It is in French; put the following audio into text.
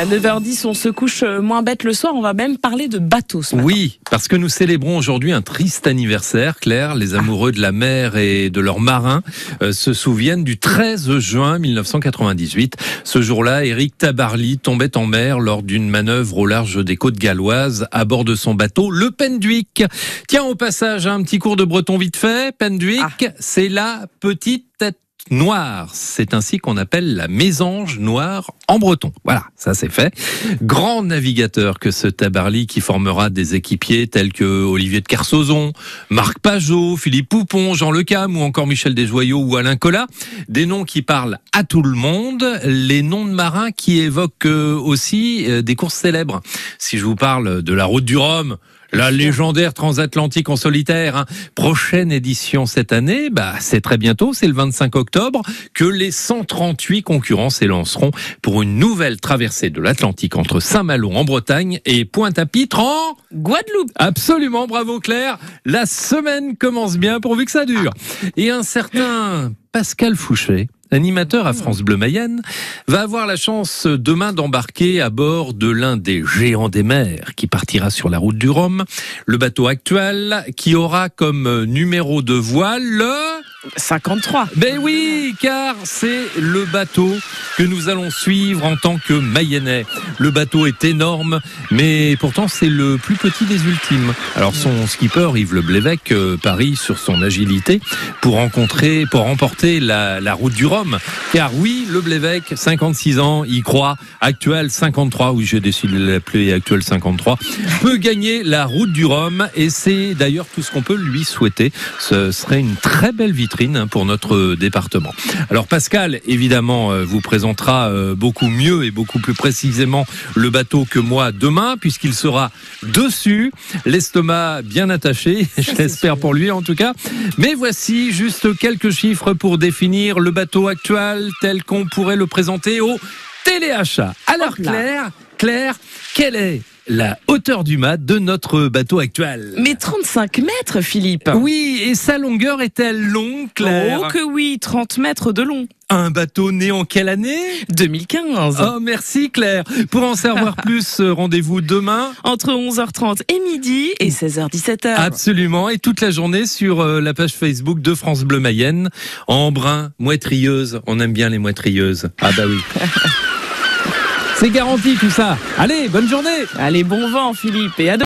à 9h10, on se couche euh, moins bête le soir. On va même parler de bateaux ce matin. Oui, parce que nous célébrons aujourd'hui un triste anniversaire, Claire. Les amoureux de la mer et de leurs marins euh, se souviennent du 13 juin 1998. Ce jour-là, Éric Tabarly tombait en mer lors d'une manœuvre au large des côtes galloises à bord de son bateau, le Penduic. Tiens, au passage, un petit cours de breton vite fait. Penduic, Ah. c'est la petite tête noire. C'est ainsi qu'on appelle la mésange noire en breton. Voilà, ça c'est fait. Grand navigateur que ce Tabarly qui formera des équipiers tels que Olivier de Kersauzon, Marc Pajot, Philippe Poupon, Jean Lecam ou encore Michel Desjoyaux ou Alain Collat. Des noms qui parlent à tout le monde, les noms de marins qui évoquent euh, aussi euh, des courses célèbres. Si je vous parle de la route du Rhum, la légendaire transatlantique en solitaire, hein. prochaine édition cette année, bah, c'est très bientôt, c'est le 25 octobre, que les 138 concurrents s'élanceront pour une nouvelle traversée de l'Atlantique entre Saint-Malo en Bretagne et Pointe-à-Pitre en... Guadeloupe. Absolument, bravo Claire. La semaine commence bien pourvu que ça dure. Et un certain Pascal Fouché, animateur à France Bleu Mayenne, va avoir la chance demain d'embarquer à bord de l'un des géants des mers qui partira sur la route du Rhum, le bateau actuel qui aura comme numéro de voile le... 53. Ben oui, car c'est le bateau que nous allons suivre en tant que Mayennais. Le bateau est énorme, mais pourtant c'est le plus petit des ultimes. Alors son skipper Yves Le Blévec euh, parie sur son agilité pour rencontrer, pour remporter la, route du Rhum. Car oui, Le Blévec, 56 ans, il croit, actuel 53, oui j'ai décidé de l'appeler actuel 53, peut gagner la route du Rhum et c'est d'ailleurs tout ce qu'on peut lui souhaiter. Ce serait une très belle vitrine pour notre département. Alors Pascal, évidemment, euh, vous présentera euh, beaucoup mieux et beaucoup plus précisément le bateau que moi demain, puisqu'il sera dessus, l'estomac bien attaché, je l'espère pour lui en tout cas. Mais voici juste quelques chiffres pour définir le bateau actuel tel qu'on pourrait le présenter au téléachat. Alors. Claire, Claire, quelle est la hauteur du mât de notre bateau actuel? Mais 35 mètres, Philippe. oui, et sa longueur est-elle longue, Claire? Oh que oui, 30 mètres de long. Un bateau né en quelle année? 2015. Oh, merci Claire. Pour en savoir plus, euh, rendez-vous demain. Entre 11h30 et midi et 16h-17h. Absolument, et toute la journée sur euh, la page Facebook de France Bleu Mayenne. En brun, mouettrilleuse. On aime bien les mouettrilleuses. Ah bah oui. C'est garanti tout ça. Allez, bonne journée Allez, bon vent, Philippe, et à